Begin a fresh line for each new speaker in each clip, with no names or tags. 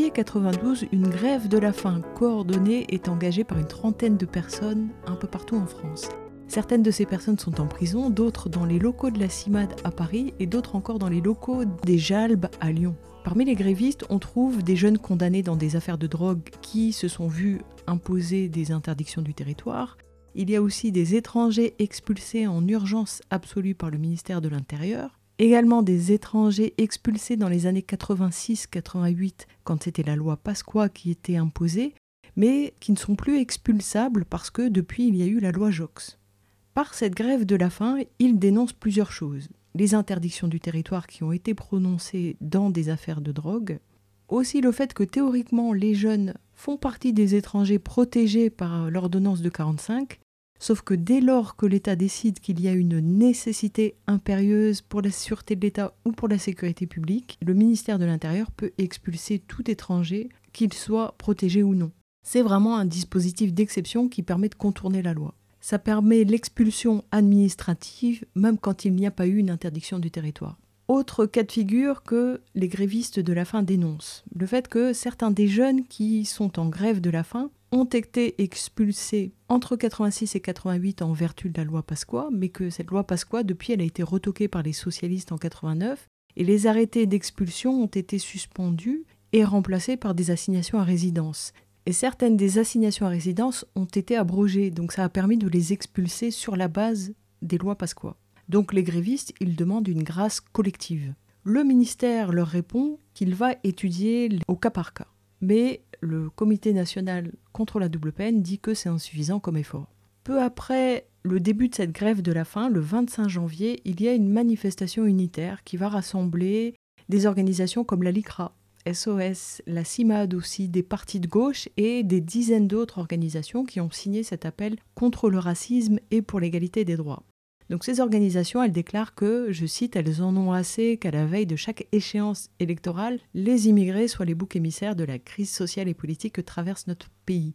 Janvier 92, une grève de la faim coordonnée est engagée par une trentaine de personnes un peu partout en France. Certaines de ces personnes sont en prison, d'autres dans les locaux de la CIMAD à Paris et d'autres encore dans les locaux des Jalbes à Lyon. Parmi les grévistes, on trouve des jeunes condamnés dans des affaires de drogue qui se sont vus imposer des interdictions du territoire. Il y a aussi des étrangers expulsés en urgence absolue par le ministère de l'Intérieur également des étrangers expulsés dans les années 86-88, quand c'était la loi Pasqua qui était imposée, mais qui ne sont plus expulsables parce que depuis il y a eu la loi Jox. Par cette grève de la faim, ils dénoncent plusieurs choses. Les interdictions du territoire qui ont été prononcées dans des affaires de drogue, aussi le fait que théoriquement les jeunes font partie des étrangers protégés par l'ordonnance de 45, Sauf que dès lors que l'État décide qu'il y a une nécessité impérieuse pour la sûreté de l'État ou pour la sécurité publique, le ministère de l'Intérieur peut expulser tout étranger, qu'il soit protégé ou non. C'est vraiment un dispositif d'exception qui permet de contourner la loi. Ça permet l'expulsion administrative même quand il n'y a pas eu une interdiction du territoire. Autre cas de figure que les grévistes de la faim dénoncent, le fait que certains des jeunes qui sont en grève de la faim ont été expulsés entre 86 et 88 en vertu de la loi Pasqua, mais que cette loi Pasqua, depuis, elle a été retoquée par les socialistes en 89, et les arrêtés d'expulsion ont été suspendus et remplacés par des assignations à résidence. Et certaines des assignations à résidence ont été abrogées, donc ça a permis de les expulser sur la base des lois Pasqua. Donc les grévistes, ils demandent une grâce collective. Le ministère leur répond qu'il va étudier au cas par cas. Mais le Comité national contre la double peine dit que c'est insuffisant comme effort. Peu après le début de cette grève de la faim, le 25 janvier, il y a une manifestation unitaire qui va rassembler des organisations comme la LICRA, SOS, la CIMAD aussi, des partis de gauche et des dizaines d'autres organisations qui ont signé cet appel contre le racisme et pour l'égalité des droits. Donc ces organisations, elles déclarent que, je cite, elles en ont assez qu'à la veille de chaque échéance électorale, les immigrés soient les boucs émissaires de la crise sociale et politique que traverse notre pays.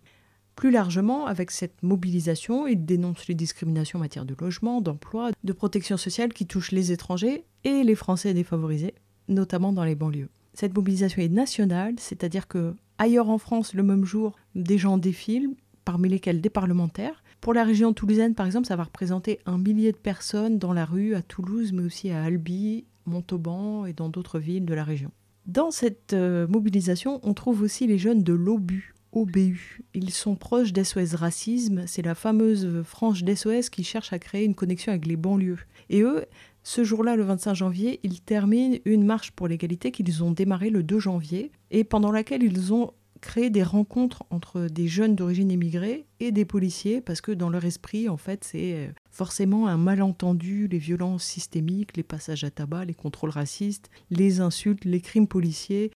Plus largement, avec cette mobilisation, ils dénoncent les discriminations en matière de logement, d'emploi, de protection sociale qui touchent les étrangers et les Français défavorisés, notamment dans les banlieues. Cette mobilisation est nationale, c'est-à-dire que ailleurs en France, le même jour, des gens défilent, parmi lesquels des parlementaires, pour la région toulousaine, par exemple, ça va représenter un millier de personnes dans la rue à Toulouse, mais aussi à Albi, Montauban et dans d'autres villes de la région. Dans cette euh, mobilisation, on trouve aussi les jeunes de l'OBU, OBU. Ils sont proches d'SOS Racisme, c'est la fameuse frange d'SOS qui cherche à créer une connexion avec les banlieues. Et eux, ce jour-là, le 25 janvier, ils terminent une marche pour l'égalité qu'ils ont démarrée le 2 janvier et pendant laquelle ils ont créer des rencontres entre des jeunes d'origine immigrée et des policiers, parce que dans leur esprit, en fait, c'est euh, forcément un malentendu, les violences systémiques, les passages à tabac, les contrôles racistes, les insultes, les crimes policiers.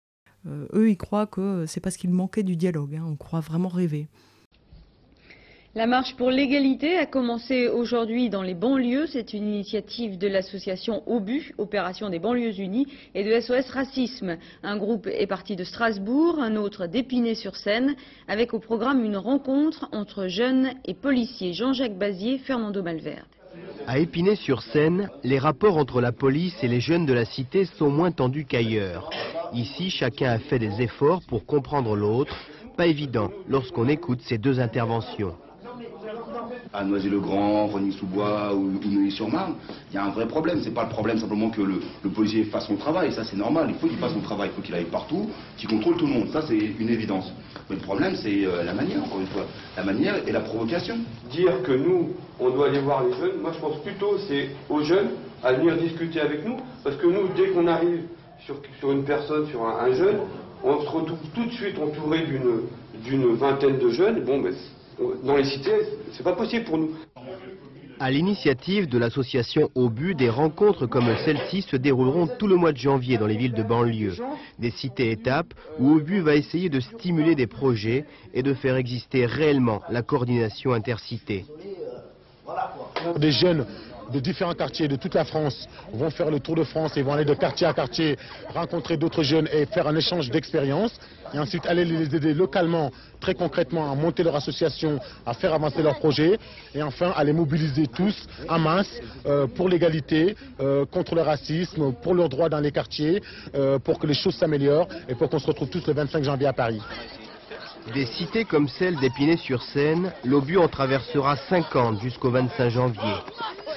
Euh, eux, ils croient que c'est parce qu'il manquait du dialogue, hein. on croit vraiment rêver.
La marche pour l'égalité a commencé aujourd'hui dans les banlieues. C'est une initiative de l'association OBU, Opération des banlieues unies, et de SOS Racisme. Un groupe est parti de Strasbourg, un autre d'Épinay-sur-Seine, avec au programme une rencontre entre jeunes et policiers. Jean-Jacques Bazier, Fernando Malverde.
À Épinay-sur-Seine, les rapports entre la police et les jeunes de la cité sont moins tendus qu'ailleurs. Ici, chacun a fait des efforts pour comprendre l'autre. Pas évident lorsqu'on écoute ces deux interventions
à Noisy-le-Grand, Rony-sous-Bois ou, Neuilly-sur-Marne, il y a un vrai problème. C'est pas le problème simplement que le, policier fasse son travail, ça c'est normal, il faut qu'il fasse son travail, il faut qu'il aille partout, qu'il contrôle tout le monde, ça c'est une évidence. Mais le problème c'est euh, la manière, encore une fois, la manière et la provocation.
Dire que nous, on doit aller voir les jeunes, moi je pense plutôt c'est aux jeunes à venir discuter avec nous, parce que nous, dès qu'on arrive sur, une personne, sur un, jeune, on se retrouve tout de suite entouré d'une vingtaine de jeunes, bon ben dans les cités, c'est pas possible pour nous.
À l'initiative de l'association Obus, des rencontres comme celle-ci se dérouleront tout le mois de janvier dans les villes de banlieue. Des cités-étapes où Obus va essayer de stimuler des projets et de faire exister réellement la coordination intercité.
Des jeunes de différents quartiers de toute la France vont faire le tour de France et vont aller de quartier à quartier rencontrer d'autres jeunes et faire un échange d'expériences et ensuite aller les aider localement, très concrètement, à monter leur association, à faire avancer leurs projets et enfin à les mobiliser tous en masse euh, pour l'égalité, euh, contre le racisme, pour leurs droits dans les quartiers, euh, pour que les choses s'améliorent et pour qu'on se retrouve tous le 25 janvier à Paris.
Des cités comme celle d'Épinay-sur-Seine, l'Obu en traversera 50 jusqu'au 25 janvier.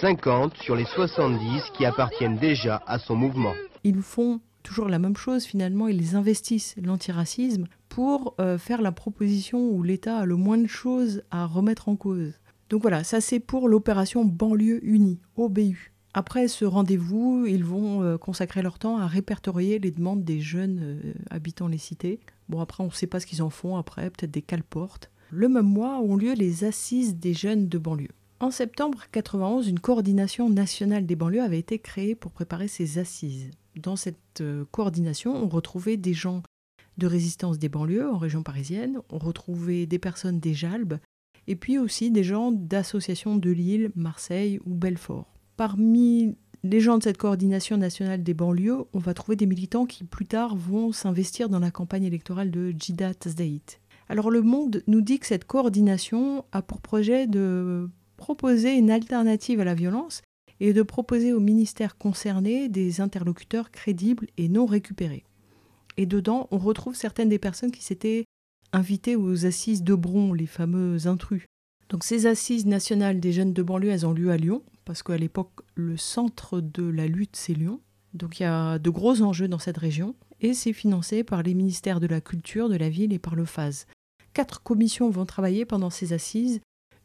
50 sur les 70 qui appartiennent déjà à son mouvement.
Ils font toujours la même chose finalement, ils investissent l'antiracisme pour euh, faire la proposition où l'État a le moins de choses à remettre en cause. Donc voilà, ça c'est pour l'opération Banlieue Unie, OBU. Après ce rendez-vous, ils vont euh, consacrer leur temps à répertorier les demandes des jeunes euh, habitant les cités. Bon, après, on ne sait pas ce qu'ils en font après, peut-être des cale-portes. Le même mois ont lieu les assises des jeunes de banlieue. En septembre 91, une coordination nationale des banlieues avait été créée pour préparer ces assises. Dans cette euh, coordination, on retrouvait des gens de résistance des banlieues en région parisienne, on retrouvait des personnes des Jalbes, et puis aussi des gens d'associations de Lille, Marseille ou Belfort. Parmi les gens de cette coordination nationale des banlieues, on va trouver des militants qui plus tard vont s'investir dans la campagne électorale de Jida Tazdaït. Alors le Monde nous dit que cette coordination a pour projet de proposer une alternative à la violence et de proposer aux ministères concernés des interlocuteurs crédibles et non récupérés. Et dedans, on retrouve certaines des personnes qui s'étaient invitées aux assises de Bron, les fameux intrus. Donc ces assises nationales des jeunes de banlieue, elles ont lieu à Lyon, parce qu'à l'époque, le centre de la lutte, c'est Lyon. Donc il y a de gros enjeux dans cette région, et c'est financé par les ministères de la Culture, de la Ville et par le FAS. Quatre commissions vont travailler pendant ces assises.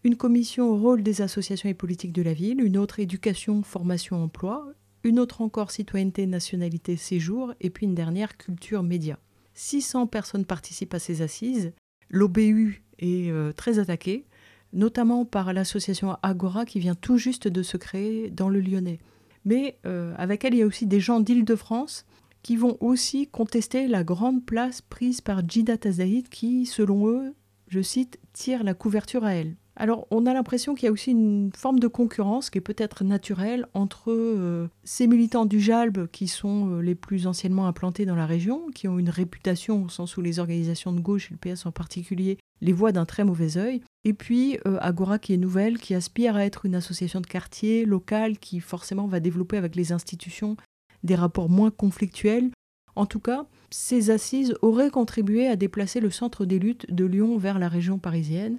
Une commission au rôle des associations et politiques de la ville, une autre éducation, formation, emploi, une autre encore citoyenneté, nationalité, séjour, et puis une dernière culture, média. 600 personnes participent à ces assises. L'OBU est euh, très attaqué notamment par l'association Agora qui vient tout juste de se créer dans le Lyonnais. Mais euh, avec elle, il y a aussi des gens d'Île-de-France qui vont aussi contester la grande place prise par Jida Tazaïd qui, selon eux, je cite, tire la couverture à elle. Alors on a l'impression qu'il y a aussi une forme de concurrence qui est peut-être naturelle entre euh, ces militants du JALB qui sont euh, les plus anciennement implantés dans la région, qui ont une réputation au sens où les organisations de gauche le PS en particulier les voient d'un très mauvais œil, et puis euh, Agora qui est nouvelle, qui aspire à être une association de quartier locale qui forcément va développer avec les institutions des rapports moins conflictuels. En tout cas, ces assises auraient contribué à déplacer le centre des luttes de Lyon vers la région parisienne,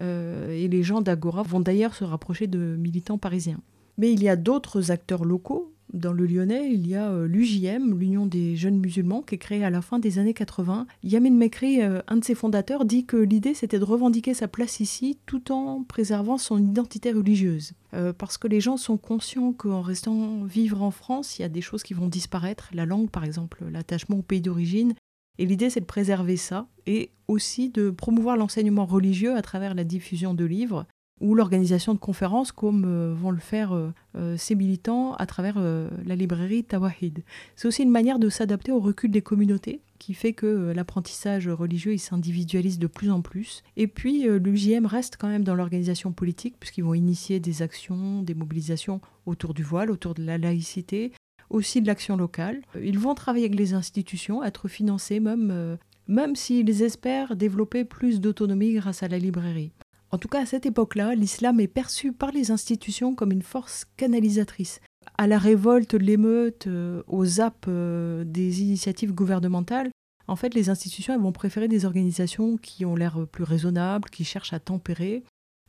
et les gens d'Agora vont d'ailleurs se rapprocher de militants parisiens. Mais il y a d'autres acteurs locaux. Dans le Lyonnais, il y a euh, l'UJM, l'Union des jeunes musulmans, qui est créée à la fin des années 80. Yamin Mekri, euh, un de ses fondateurs, dit que l'idée c'était de revendiquer sa place ici tout en préservant son identité religieuse. parce que les gens sont conscients qu'en restant vivre en France, il y a des choses qui vont disparaître. La langue, par exemple, l'attachement au pays d'origine, et l'idée, c'est de préserver ça et aussi de promouvoir l'enseignement religieux à travers la diffusion de livres ou l'organisation de conférences comme euh, vont le faire euh, euh, ces militants à travers la librairie Tawahid. C'est aussi une manière de s'adapter au recul des communautés qui fait que l'apprentissage religieux s'individualise de plus en plus. Et puis l'UJM reste quand même dans l'organisation politique puisqu'ils vont initier des actions, des mobilisations autour du voile, autour de la laïcité, aussi de l'action locale. Ils vont travailler avec les institutions, être financés même, même s'ils espèrent développer plus d'autonomie grâce à la librairie. En tout cas, à cette époque-là, l'islam est perçu par les institutions comme une force canalisatrice. À la révolte, l'émeute, euh, aux ZAP euh, des initiatives gouvernementales, en fait, les institutions vont préférer des organisations qui ont l'air plus raisonnables, qui cherchent à tempérer.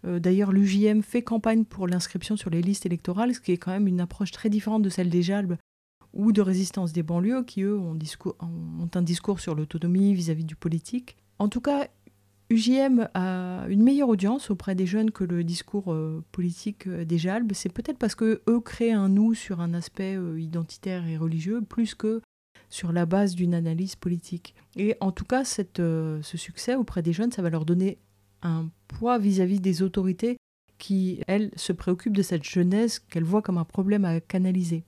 D'ailleurs, l'UJM fait campagne pour l'inscription sur les listes électorales, ce qui est quand même une approche très différente de celle des JALB, ou de résistance des banlieues qui, eux, ont, un discours sur l'autonomie vis-à-vis du politique. En tout cas, UJM a une meilleure audience auprès des jeunes que le discours euh, politique euh, des Jalbes. C'est peut-être parce que eux créent un nous sur un aspect euh, identitaire et religieux, plus que sur la base d'une analyse politique. Et en tout cas, cette, ce succès auprès des jeunes, ça va leur donner un poids vis à -vis des autorités qui, elle, se préoccupe de cette jeunesse qu'elle voit comme un problème à canaliser.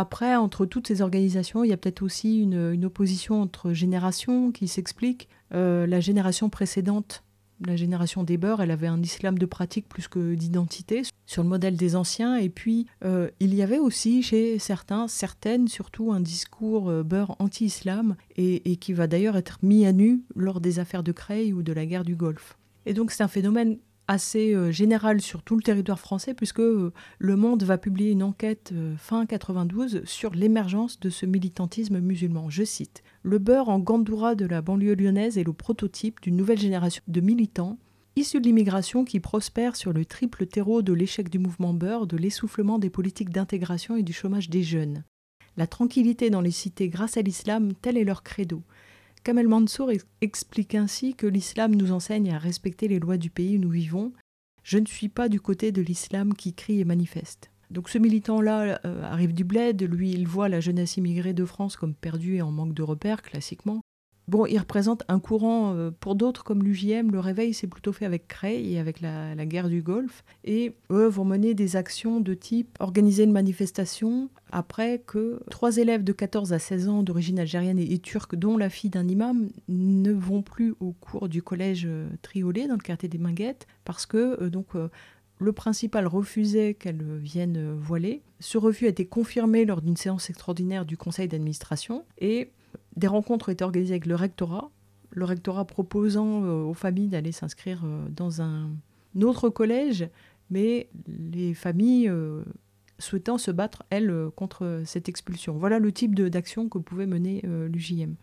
Après, entre toutes ces organisations, il y a peut-être aussi une, opposition entre générations qui s'explique. Euh, la génération précédente, la génération des beurs, elle avait un islam de pratique plus que d'identité, sur le modèle des anciens. Et puis, euh, il y avait aussi chez certains, certaines surtout, un discours euh, beurre anti-islam, et, et, qui va d'ailleurs être mis à nu lors des affaires de Creil ou de la guerre du Golfe. Et donc, c'est un phénomène assez euh, général sur tout le territoire français, puisque euh, Le Monde va publier une enquête euh, fin 92 sur l'émergence de ce militantisme musulman. Je cite Le beurre en Gandoura de la banlieue lyonnaise est le prototype d'une nouvelle génération de militants issus de l'immigration qui prospèrent sur le triple terreau de l'échec du mouvement beurre, de l'essoufflement des politiques d'intégration et du chômage des jeunes. La tranquillité dans les cités grâce à l'islam, tel est leur credo. Kamel Mansour explique ainsi que l'islam nous enseigne à respecter les lois du pays où nous vivons. Je ne suis pas du côté de l'islam qui crie et manifeste. Donc ce militant-là euh, arrive du bled, lui il voit la jeunesse immigrée de France comme perdue et en manque de repères, classiquement. Bon, il représente un courant, euh, pour d'autres comme l'UJM, le réveil s'est plutôt fait avec Cray et avec la, guerre du Golfe, et eux vont mener des actions de type organiser une manifestation après que trois élèves de 14 à 16 ans d'origine algérienne et, turque, dont la fille d'un imam, ne vont plus au cours du collège euh, Triolet dans le quartier des Minguettes, parce que euh, donc le principal refusait qu'elle vienne voiler. Ce refus a été confirmé lors d'une séance extraordinaire du conseil d'administration et des rencontres ont été organisées avec le rectorat, le rectorat proposant euh, aux familles d'aller s'inscrire euh, dans un autre collège, mais les familles euh, souhaitant se battre, elles, contre cette expulsion. Voilà le type d'action que pouvait mener l'UJM.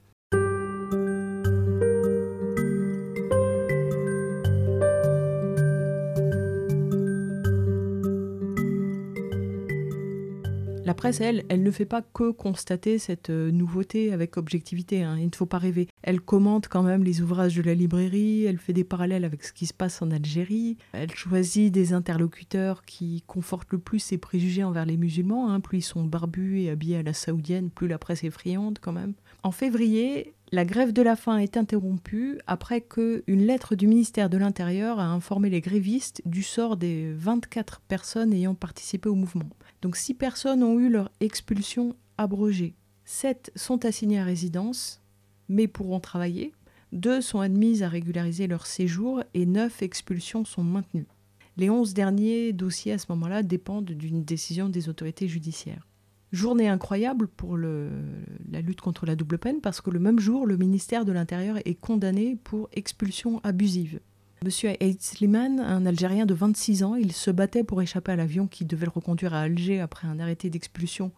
Presse, elle, elle ne fait pas que constater cette euh, nouveauté avec objectivité. Hein. Il ne faut pas rêver. Elle commente quand même les ouvrages de la librairie, elle fait des parallèles avec ce qui se passe en Algérie, elle choisit des interlocuteurs qui confortent le plus ses préjugés envers les musulmans. Hein. Plus ils sont barbus et habillés à la saoudienne, plus la presse est friande quand même. En février, la grève de la faim est interrompue après que une lettre du ministère de l'Intérieur a informé les grévistes du sort des 24 personnes ayant participé au mouvement. Donc six personnes ont eu leur expulsion abrogée. Sept sont assignées à résidence, mais pourront travailler. Deux sont admises à régulariser leur séjour et neuf expulsions sont maintenues. Les onze derniers dossiers à ce moment-là dépendent d'une décision des autorités judiciaires. Journée incroyable pour la lutte contre la double peine parce que le même jour, le ministère de l'Intérieur est condamné pour expulsion abusive. Monsieur Aïd Slimane, un Algérien de 26 ans, il se battait pour échapper à l'avion qui devait le reconduire à Alger après un arrêté d'expulsion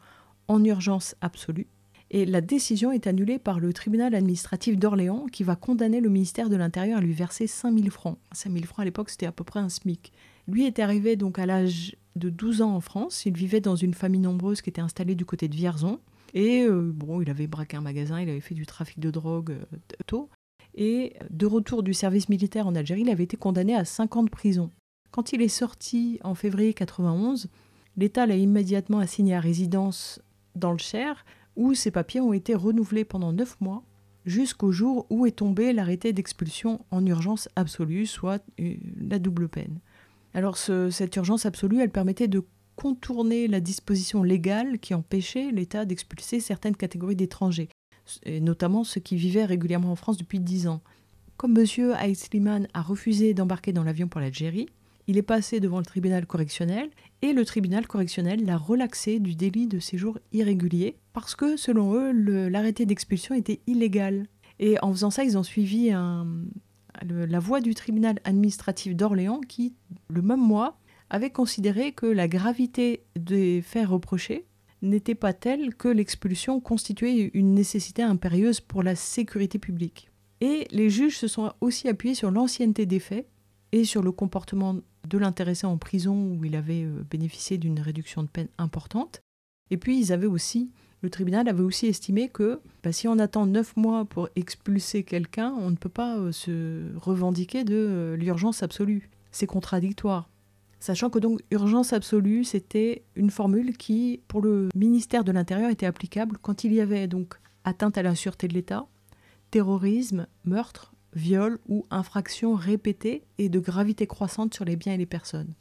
en urgence absolue. Et la décision est annulée par le tribunal administratif d'Orléans qui va condamner le ministère de l'Intérieur à lui verser 5000 francs. 5000 francs à l'époque, c'était à peu près un SMIC. Lui est arrivé donc à l'âge de 12 ans en France. Il vivait dans une famille nombreuse qui était installée du côté de Vierzon. Et euh, bon, il avait braqué un magasin, il avait fait du trafic de drogue euh, tôt et de retour du service militaire en Algérie, il avait été condamné à 5 ans de prison. Quand il est sorti en février 91, l'État l'a immédiatement assigné à résidence dans le Cher, où ses papiers ont été renouvelés pendant 9 mois, jusqu'au jour où est tombé l'arrêté d'expulsion en urgence absolue, soit euh, la double peine. Alors cette urgence absolue, elle permettait de contourner la disposition légale qui empêchait l'État d'expulser certaines catégories d'étrangers et notamment ceux qui vivaient régulièrement en France depuis dix ans. Comme M. Aïd Slimane a refusé d'embarquer dans l'avion pour l'Algérie, il est passé devant le tribunal correctionnel et le tribunal correctionnel l'a relaxé du délit de séjour irrégulier parce que, selon eux, l'arrêté d'expulsion était illégal. Et en faisant ça, ils ont suivi la voie du tribunal administratif d'Orléans qui, le même mois, avait considéré que la gravité des faits reprochés n'était pas telle que l'expulsion constituait une nécessité impérieuse pour la sécurité publique. Et les juges se sont aussi appuyés sur l'ancienneté des faits et sur le comportement de l'intéressé en prison où il avait euh, bénéficié d'une réduction de peine importante. Et puis ils avaient aussi, le tribunal avait aussi estimé que bah, si on attend neuf mois pour expulser quelqu'un, on ne peut pas euh, se revendiquer de euh, l'urgence absolue. C'est contradictoire. Sachant que donc urgence absolue, c'était une formule qui, pour le ministère de l'Intérieur, était applicable quand il y avait donc atteinte à la sûreté de l'État, terrorisme, meurtre, viol ou infraction répétée et de gravité croissante sur les biens et les personnes.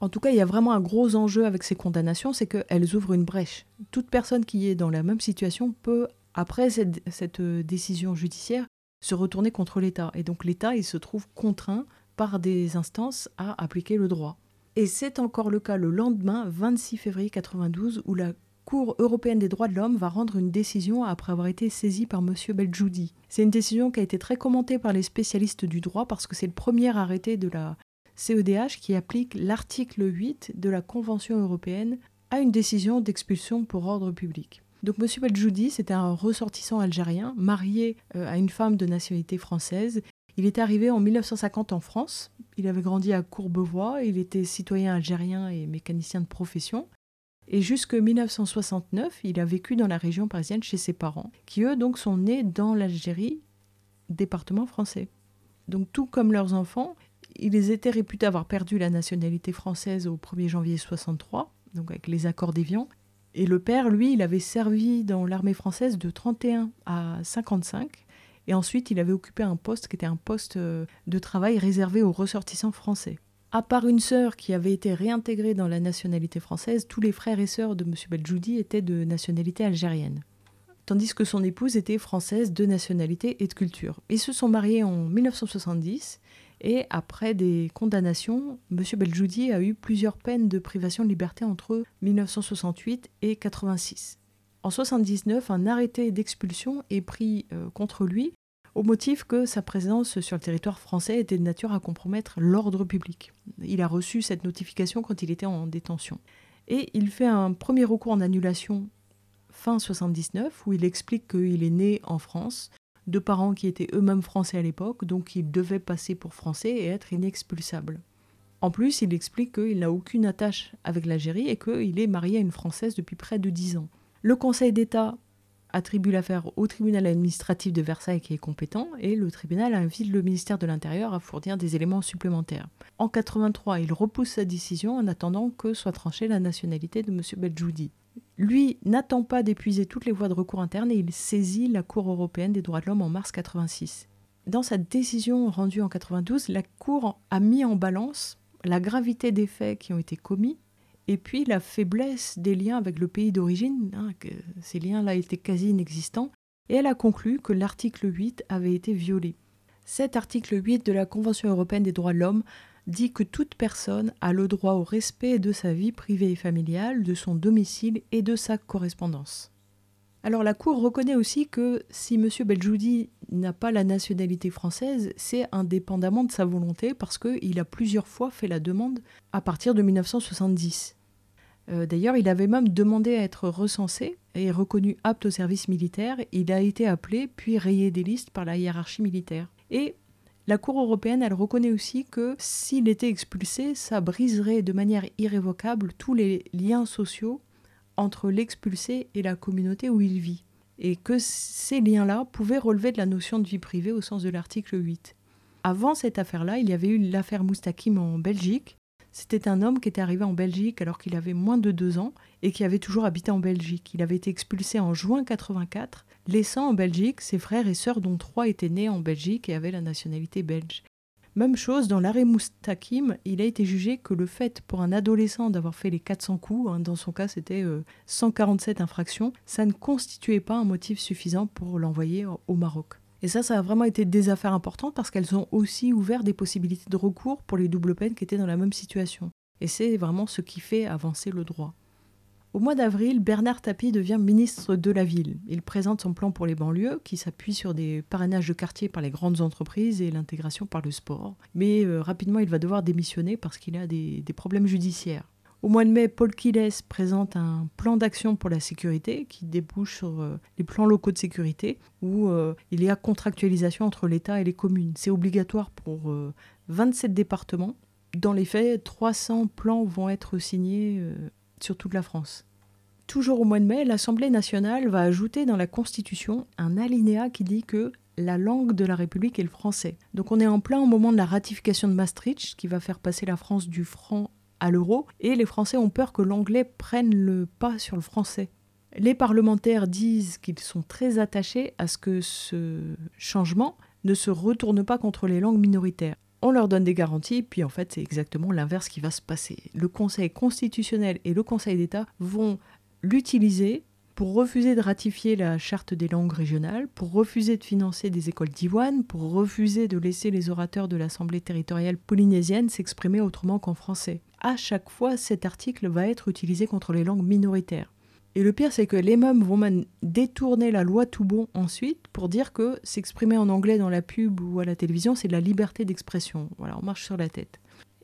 En tout cas, il y a vraiment un gros enjeu avec ces condamnations, c'est qu'elles ouvrent une brèche. Toute personne qui est dans la même situation peut, après cette, décision judiciaire, se retourner contre l'État. Et donc l'État, il se trouve contraint par des instances à appliquer le droit. Et c'est encore le cas le lendemain, 26 février 92, où la Cour européenne des droits de l'homme va rendre une décision après avoir été saisie par M. Beljoudi. C'est une décision qui a été très commentée par les spécialistes du droit parce que c'est le premier arrêté de la CEDH qui applique l'article 8 de la Convention européenne à une décision d'expulsion pour ordre public. Donc M. Beljoudi, c'était un ressortissant algérien marié euh, à une femme de nationalité française. Il est arrivé en 1950 en France. Il avait grandi à Courbevoie. Il était citoyen algérien et mécanicien de profession. Et jusque 1969, il a vécu dans la région parisienne chez ses parents, qui eux donc sont nés dans l'Algérie, département français. Donc tout comme leurs enfants, ils étaient réputés avoir perdu la nationalité française au 1er janvier 63, donc avec les accords d'Évian. Et le père, lui, il avait servi dans l'armée française de 31 à 55. Et ensuite, il avait occupé un poste qui était un poste euh, de travail réservé aux ressortissants français. À part une sœur qui avait été réintégrée dans la nationalité française, tous les frères et sœurs de M. Beljoudi étaient de nationalité algérienne. Tandis que son épouse était française de nationalité et de culture. Ils se sont mariés en 1970 et après des condamnations, M. Beljoudi a eu plusieurs peines de privation de liberté entre 1968 et 86. En 1979, un arrêté d'expulsion est pris euh, contre lui au motif que sa présence sur le territoire français était de nature à compromettre l'ordre public. Il a reçu cette notification quand il était en détention. Et il fait un premier recours en annulation fin 79 où il explique qu'il est né en France, de parents qui étaient eux-mêmes français à l'époque, donc il devait passer pour français et être inexpulsable. En plus, il explique qu'il n'a aucune attache avec l'Algérie et qu'il est marié à une Française depuis près de dix ans. Le Conseil d'État attribue l'affaire au tribunal administratif de Versailles qui est compétent et le tribunal invite le ministère de l'Intérieur à fournir des éléments supplémentaires. En 83, il repousse sa décision en attendant que soit tranchée la nationalité de M. Beljoudi. Lui n'attend pas d'épuiser toutes les voies de recours internes et il saisit la Cour européenne des droits de l'homme en mars 86. Dans sa décision rendue en 92, la Cour a mis en balance la gravité des faits qui ont été commis et puis la faiblesse des liens avec le pays d'origine, hein, ces liens-là étaient quasi inexistants, et elle a conclu que l'article 8 avait été violé. Cet article 8 de la Convention européenne des droits de l'homme dit que toute personne a le droit au respect de sa vie privée et familiale, de son domicile et de sa correspondance. Alors la Cour reconnaît aussi que si M. Beljoudi n'a pas la nationalité française, c'est indépendamment de sa volonté parce qu'il a plusieurs fois fait la demande à partir de 1970. Euh, d'ailleurs, il avait même demandé à être recensé et reconnu apte au service militaire. Il a été appelé puis rayé des listes par la hiérarchie militaire. Et la Cour européenne, elle reconnaît aussi que s'il était expulsé, ça briserait de manière irrévocable tous les liens sociaux entre l'expulsé et la communauté où il vit. Et que ces liens-là pouvaient relever de la notion de vie privée au sens de l'article 8. Avant cette affaire-là, il y avait eu l'affaire Moustakim en Belgique, c'était un homme qui était arrivé en Belgique alors qu'il avait moins de deux ans et qui avait toujours habité en Belgique. Il avait été expulsé en juin 84, laissant en Belgique ses frères et sœurs dont trois étaient nés en Belgique et avaient la nationalité belge. Même chose, dans l'arrêt Moustakim, il a été jugé que le fait pour un adolescent d'avoir fait les 400 coups, hein, dans son cas c'était 147 euh, infractions, ça ne constituait pas un motif suffisant pour l'envoyer au Maroc. Et ça, ça a vraiment été des affaires importantes parce qu'elles ont aussi ouvert des possibilités de recours pour les doubles peines qui étaient dans la même situation. Et c'est vraiment ce qui fait avancer le droit. Au mois d'avril, Bernard Tapie devient ministre de la ville. Il présente son plan pour les banlieues, qui s'appuie sur des parrainages de quartier par les grandes entreprises et l'intégration par le sport. Mais euh, rapidement, il va devoir démissionner parce qu'il a des problèmes judiciaires. Au mois de mai, Paul Kiles présente un plan d'action pour la sécurité qui débouche sur euh, les plans locaux de sécurité où euh, il y a contractualisation entre l'État et les communes. C'est obligatoire pour 27 euh, départements. Dans les faits, 300 plans vont être signés sur toute la France. Toujours au mois de mai, l'Assemblée nationale va ajouter dans la Constitution un alinéa qui dit que la langue de la République est le français. Donc on est en plein au moment de la ratification de Maastricht, qui va faire passer la France du franc à l'euro, et les Français ont peur que l'anglais prenne le pas sur le français. Les parlementaires disent qu'ils sont très attachés à ce que ce changement ne se retourne pas contre les langues minoritaires. On leur donne des garanties, puis en fait c'est exactement l'inverse qui va se passer. Le Conseil constitutionnel et le Conseil d'État vont l'utiliser pour refuser de ratifier la charte des langues régionales, pour refuser de financer des écoles d'Iwan, pour refuser de laisser les orateurs de l'Assemblée territoriale polynésienne s'exprimer autrement qu'en français. À chaque fois, cet article va être utilisé contre les langues minoritaires. Et le pire, c'est que les mômes vont détourner la loi tout bon ensuite pour dire que s'exprimer en anglais dans la pub ou à la télévision, c'est de la liberté d'expression. Voilà, on marche sur la tête.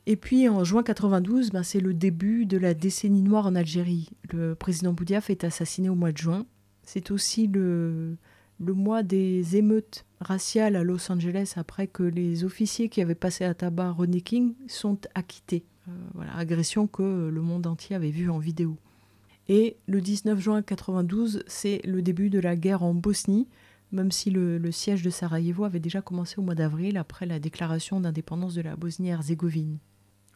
Et puis en juin 92, ben, c'est le début de la décennie noire en Algérie. Le président Boudiaf est assassiné au mois de juin. C'est aussi le, le mois des émeutes raciales à Los Angeles après que les officiers qui avaient passé à tabac Rodney King sont acquittés. Euh, voilà, agression que le monde entier avait vue en vidéo. Et le 19 juin 92, c'est le début de la guerre en Bosnie, même si le, siège de Sarajevo avait déjà commencé au mois d'avril après la déclaration d'indépendance de la Bosnie-Herzégovine.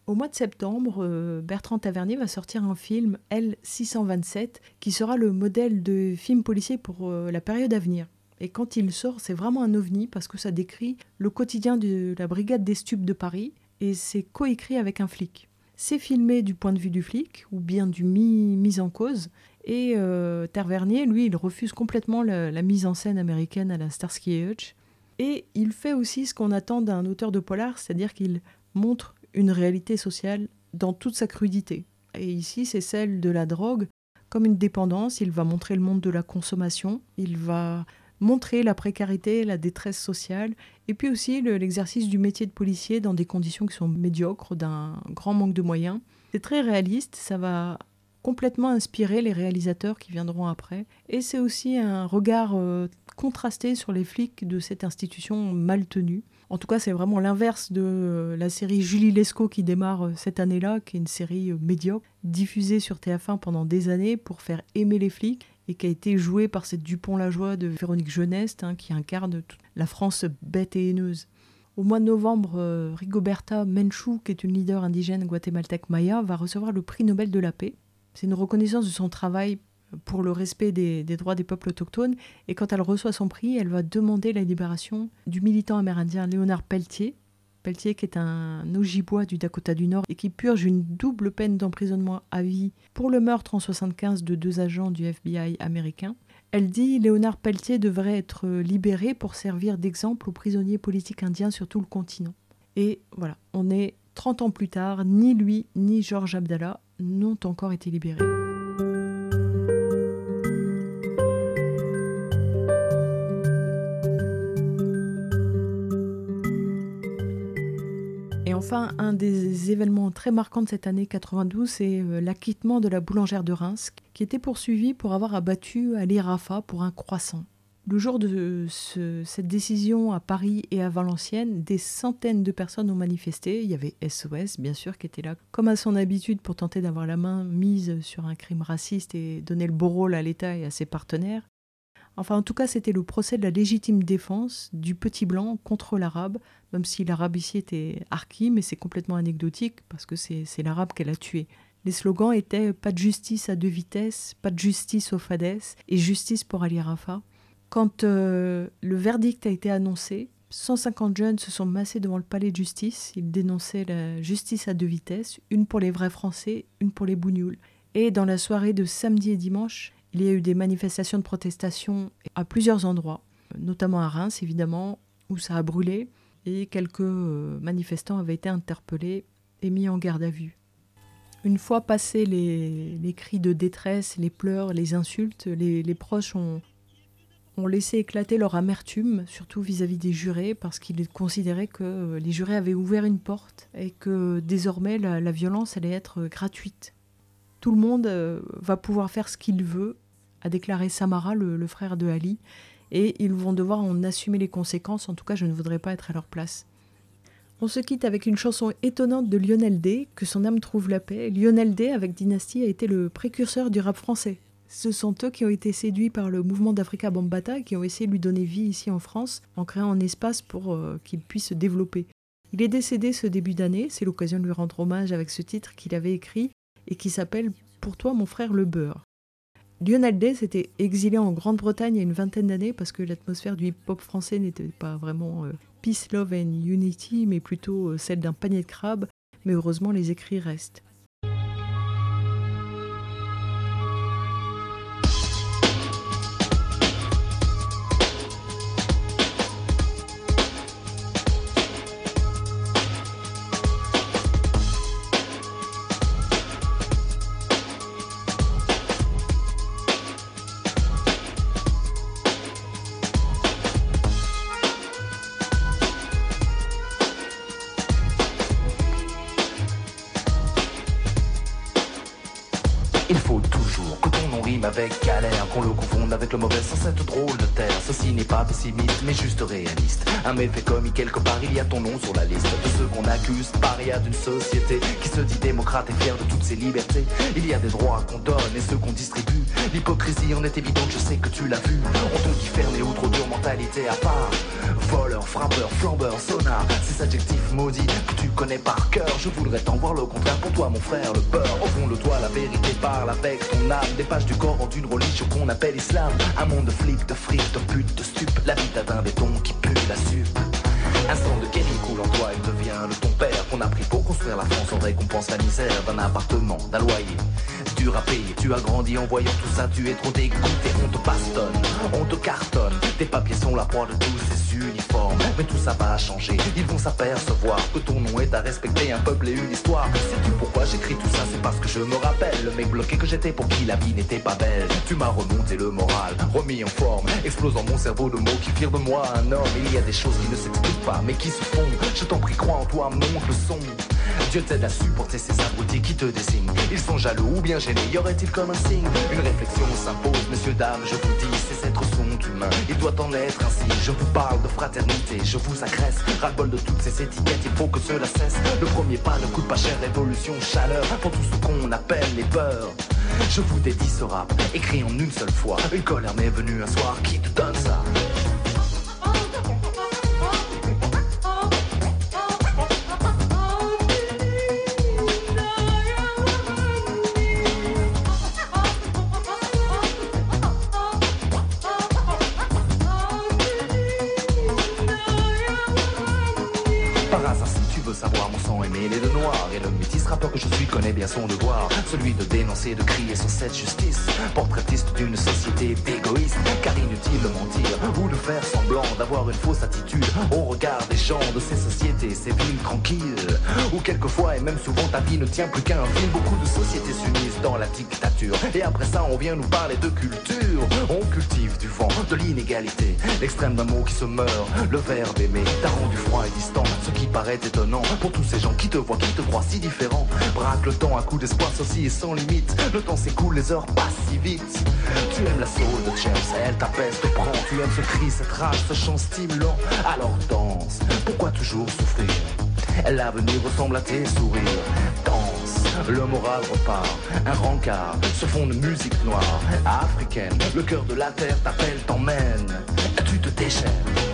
Au mois de septembre, euh, Bertrand Tavernier va sortir un film L627 qui sera le modèle de film policier pour euh, la période à venir. Et quand il sort, c'est vraiment un ovni parce que ça décrit le quotidien de la brigade des stupes de Paris et c'est coécrit avec un flic. C'est filmé du point de vue du flic ou bien du mis, en cause. Et euh, Tavernier, lui, il refuse complètement la, la, mise en scène américaine à la Starsky et Hutch. Et il fait aussi ce qu'on attend d'un auteur de polar, c'est-à-dire qu'il montre une réalité sociale dans toute sa crudité. Et ici, c'est celle de la drogue comme une dépendance. Il va montrer le monde de la consommation, il va montrer la précarité, la détresse sociale, et puis aussi l'exercice du métier de policier dans des conditions qui sont médiocres, d'un grand manque de moyens. C'est très réaliste, ça va complètement inspirer les réalisateurs qui viendront après, et c'est aussi un regard euh, contrasté sur les flics de cette institution mal tenue. En tout cas, c'est vraiment l'inverse de euh, la série Julie Lescaut qui démarre euh, cette année-là, qui est une série médiocre, diffusée sur TF1 pendant des années pour faire aimer les flics et qui a été jouée par cette Dupont-la-Joie de Véronique Jeuneste, hein, qui incarne la France bête et haineuse. Au mois de novembre, Rigoberta Menchú, qui est une leader indigène guatémaltèque maya, va recevoir le prix Nobel de la paix. C'est une reconnaissance de son travail pour le respect des, droits des peuples autochtones. Et quand elle reçoit son prix, elle va demander la libération du militant amérindien Léonard Pelletier. Pelletier qui est un Ojibwa du Dakota du Nord et qui purge une double peine d'emprisonnement à vie pour le meurtre en 75 de deux agents du FBI américain. Elle dit Léonard Pelletier devrait être libéré pour servir d'exemple aux prisonniers politiques indiens sur tout le continent. Et voilà, on est 30 ans plus tard, ni lui ni Georges Abdallah n'ont encore été libérés. Enfin, un des événements très marquants de cette année 92, c'est euh, l'acquittement de la boulangère de Reims, qui était poursuivie pour avoir abattu Ali Rafa pour un croissant. Le jour de cette décision à Paris et à Valenciennes, des centaines de personnes ont manifesté. Il y avait SOS, bien sûr, qui était là, comme à son habitude, pour tenter d'avoir la main mise sur un crime raciste et donner le beau rôle à l'État et à ses partenaires. Enfin, en tout cas, c'était le procès de la légitime défense du petit blanc contre l'arabe, même si l'arabe ici était archi, mais c'est complètement anecdotique parce que c'est l'arabe qu'elle a tué. Les slogans étaient pas de justice à deux vitesses, pas de justice aux fadès et justice pour Ali Rafa. Quand euh, le verdict a été annoncé, 150 jeunes se sont massés devant le palais de justice. Ils dénonçaient la justice à deux vitesses, une pour les vrais Français, une pour les bougnoules. Et dans la soirée de samedi et dimanche, il y a eu des manifestations de protestation à plusieurs endroits, notamment à Reims évidemment, où ça a brûlé, et quelques euh, manifestants avaient été interpellés et mis en garde à vue. Une fois passés les, cris de détresse, les pleurs, les insultes, les, proches ont, laissé éclater leur amertume, surtout vis-à-vis des jurés, parce qu'ils considéraient que les jurés avaient ouvert une porte et que désormais la, la violence allait être gratuite tout le monde euh, va pouvoir faire ce qu'il veut, a déclaré Samara, le, frère de Ali, et ils vont devoir en assumer les conséquences. En tout cas, je ne voudrais pas être à leur place. On se quitte avec une chanson étonnante de Lionel D, Que son âme trouve la paix. Lionel D, avec Dynasty, a été le précurseur du rap français. Ce sont eux qui ont été séduits par le mouvement d'Africa Bambata, qui ont essayé de lui donner vie ici en France, en créant un espace pour euh, qu'il puisse se développer. Il est décédé ce début d'année, c'est l'occasion de lui rendre hommage avec ce titre qu'il avait écrit et qui s'appelle Pour toi mon frère le beurre. Lionel Day s'était exilé en Grande-Bretagne il y a une vingtaine d'années parce que l'atmosphère du hip-hop français n'était pas vraiment euh, Peace, Love and Unity, mais plutôt celle d'un panier de crabes, mais heureusement les écrits restent.
Pessimiste mais juste réaliste Un méfait commis quelque part il y a ton nom sur la liste De ceux qu'on accuse. Paria d'une société Qui se dit démocrate et fière de toutes ses libertés. Il y a des droits qu'on donne et ceux qu'on distribue. L'hypocrisie en est évidente je sais que tu l'as vu. On te dit fermé ou trop dure mentalité à part. Voleur, frappeur, flambeur, sonar Ces adjectifs maudits que tu connais par cœur. Je voudrais t'en voir le contraire. Pour toi mon frère le beurre Au fond de toi la vérité parle avec ton âme. Des pages du corps en une religion qu'on appelle islam. Un monde de flics, de frics, de putes, de stupes. La vie d'un béton qui pue la un sang de Kelly coule en toi, il devient le ton père. Qu'on a pris pour construire la France en récompense la misère d'un appartement, d'un loyer Tu as grandi en voyant tout ça, tu es trop dégoûté. On te bastonne, on te cartonne. Tes papiers sont la proie de tous ces uniformes. Mais tout ça va changer, ils vont s'apercevoir que ton nom est à respecter. Un peuple et une histoire. Sais-tu pourquoi j'écris tout ça? C'est parce que je me rappelle le mec bloqué que j'étais pour qui la vie n'était pas belle. Tu m'as remonté le moral, remis en forme. Explose dans mon cerveau de mots qui firent de moi un homme. Il y a des choses qui ne s'expliquent pas, mais qui se font. Je t'en prie, crois en toi, monte le son. Dieu t'aide à supporter ces abrutis qui te désignent. Ils sont jaloux ou bien gênés, y aurait-il comme un signe? Une réflexion s'impose, messieurs, dames, je vous dis, ces êtres sont humains. Il doit en être ainsi. Je vous parle de fraternité, je vous agresse. Ras-le-bol de toutes ces étiquettes, il faut que cela cesse. Le premier pas ne coûte pas cher, révolution, chaleur, pour tout ce qu'on appelle les peurs. Je vous dédie ce rap, écrit en une seule fois. Une colère m'est venue un soir qui te donne ça. Bien son devoir, celui de dénoncer, de crier sur cette justice. Portraitiste d'une société égoïste, car inutile de mentir ou de faire semblant d'avoir une fausse attitude au regard des gens de ces sociétés, ces villes tranquilles. Où quelquefois et même souvent ta vie ne tient plus qu'à un film. Beaucoup de sociétés s'unissent dans la dictature. Et après ça, on vient nous parler de culture. On cultive du vent, de l'inégalité, l'extrême d'un mot qui se meurt. Le verbe aimer t'a rendu froid et distant, ce qui paraît étonnant pour tous ces gens qui te voient, qui te croient si différent. Braque le temps, un coup d'espoir, ceci est sans limite. Le temps s'écoule, les heures passent si vite. Tu aimes la soul de James, elle t'apaise, te prend. Tu aimes ce cri, cette rage, ce chant stimulant. Alors danse, pourquoi toujours souffrir? L'avenir ressemble à tes sourires. Danse, le moral repart. Un rencard ce fond de musique noire, africaine. Le cœur de la terre t'appelle, t'emmène. Tu te déchaînes.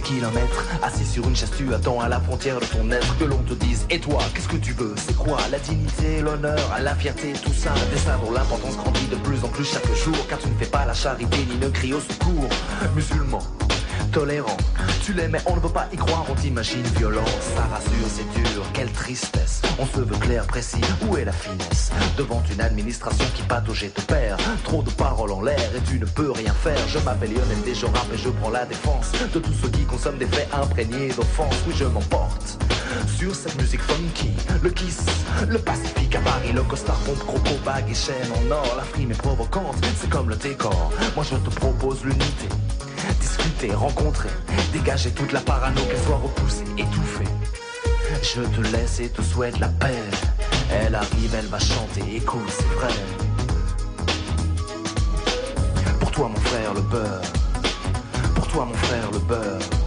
Kilomètres Assis sur une chaise tu attends à la frontière de ton être. Que l'on te dise et toi qu'est-ce que tu veux? C'est quoi la dignité, l'honneur, la fierté tout ça? Des ça dont l'importance grandit de plus en plus chaque jour Car tu ne fais pas la charité ni ne crie au secours. Musulman tolérant. Tu l'aimes mais on ne veut pas y croire, on t'imagine violent. Ça rassure, c'est dur, quelle tristesse. On se veut clair, précis, où est la finesse? Devant une administration qui patauge et te perd. Trop de paroles en l'air et tu ne peux rien faire. Je m'appelle Lionel je rappe et je prends la défense de tous ceux qui consomment des faits imprégnés d'offense. Oui, je m'emporte sur cette musique funky. Le kiss, le pacifique à Paris, le costard pompe, croco, bague et chaîne en or. La frime est provocante, c'est comme le décor. Moi je te propose l'unité discuter, rencontrer, dégager toute la parano, qu'elle soit repoussée, étouffée. Je te laisse et te souhaite la paix. Elle arrive, elle va chanter, écoute, c'est vrai. Pour toi, mon frère, le beurre. Pour toi, mon frère, le beurre.